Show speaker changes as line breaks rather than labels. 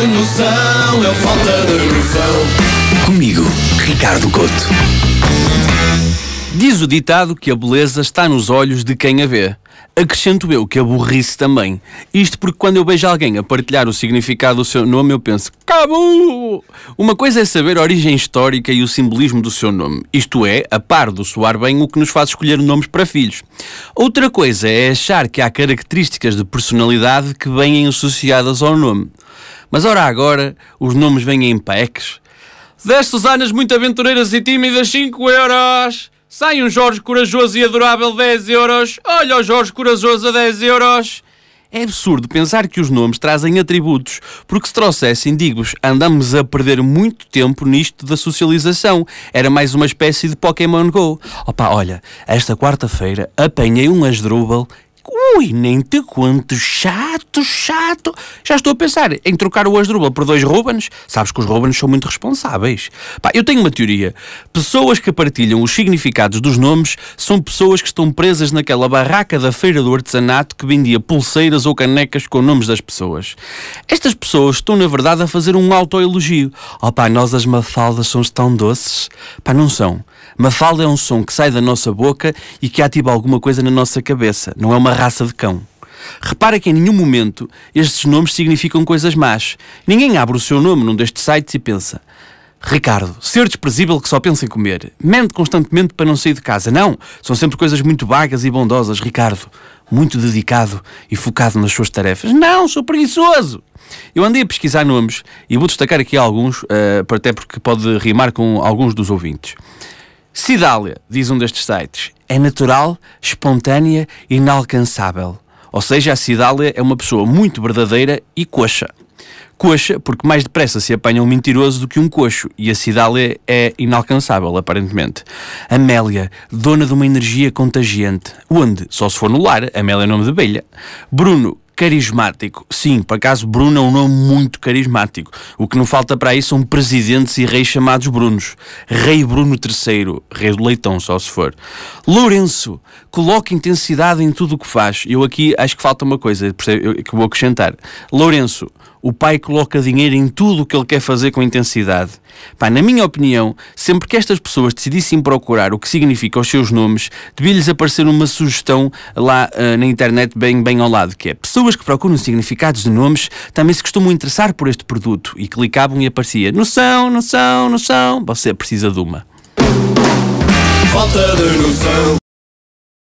uma falta de noção.
Comigo, Ricardo Couto.
Diz o ditado que a beleza está nos olhos de quem a vê. Acrescento eu que a burrice também. Isto porque quando eu vejo alguém a partilhar o significado do seu nome, eu penso, Cabu! Uma coisa é saber a origem histórica e o simbolismo do seu nome. Isto é, a par do soar bem, o que nos faz escolher nomes para filhos. Outra coisa é achar que há características de personalidade que vêm associadas ao nome. Mas ora agora, os nomes vêm em packs. 10 Susanas muito aventureiras e tímidas, 5 euros. Sai um Jorge corajoso e adorável, 10 euros. Olha o Jorge corajoso a 10 euros. É absurdo pensar que os nomes trazem atributos, porque se trouxessem, digo-vos, andamos a perder muito tempo nisto da socialização. Era mais uma espécie de Pokémon Go. Opa, olha, esta quarta-feira apanhei um Asdrubal Ui, nem te conto, chato, chato. Já estou a pensar em trocar o Asdrubal por dois Rubens. Sabes que os Rubens são muito responsáveis. Pá, eu tenho uma teoria. Pessoas que partilham os significados dos nomes são pessoas que estão presas naquela barraca da feira do artesanato que vendia pulseiras ou canecas com nomes das pessoas. Estas pessoas estão, na verdade, a fazer um autoelogio. Oh pá, nós as mafaldas somos tão doces. Pá, não são. Mafalda é um som que sai da nossa boca e que ativa alguma coisa na nossa cabeça. Não é uma de cão. Repara que em nenhum momento estes nomes significam coisas más. Ninguém abre o seu nome num destes sites e pensa Ricardo, ser desprezível que só pensa em comer. Mente constantemente para não sair de casa. Não, são sempre coisas muito vagas e bondosas. Ricardo, muito dedicado e focado nas suas tarefas. Não, sou preguiçoso. Eu andei a pesquisar nomes e vou destacar aqui alguns, uh, até porque pode rimar com alguns dos ouvintes. Cidália, diz um destes sites, é natural, espontânea e inalcançável. Ou seja, a Cidália é uma pessoa muito verdadeira e coxa. Coxa, porque mais depressa se apanha um mentiroso do que um coxo, e a Cidália é inalcançável, aparentemente. Amélia, dona de uma energia contagiante. Onde? Só se for no lar, Amélia é nome de abelha. Bruno, carismático. Sim, por acaso Bruno é um nome muito carismático. O que não falta para aí são presidentes e reis chamados Brunos. Rei Bruno III, rei do leitão, só se for. Lourenço, coloca intensidade em tudo o que faz. Eu aqui acho que falta uma coisa que vou acrescentar. Lourenço, o pai coloca dinheiro em tudo o que ele quer fazer com intensidade. Pá, na minha opinião, sempre que estas pessoas decidissem procurar o que significa os seus nomes, devia-lhes aparecer uma sugestão lá uh, na internet bem, bem ao lado, que é pessoas que procuram significados de nomes também se costumam interessar por este produto e clicavam e aparecia noção, noção, noção, você precisa de uma.
Falta de noção.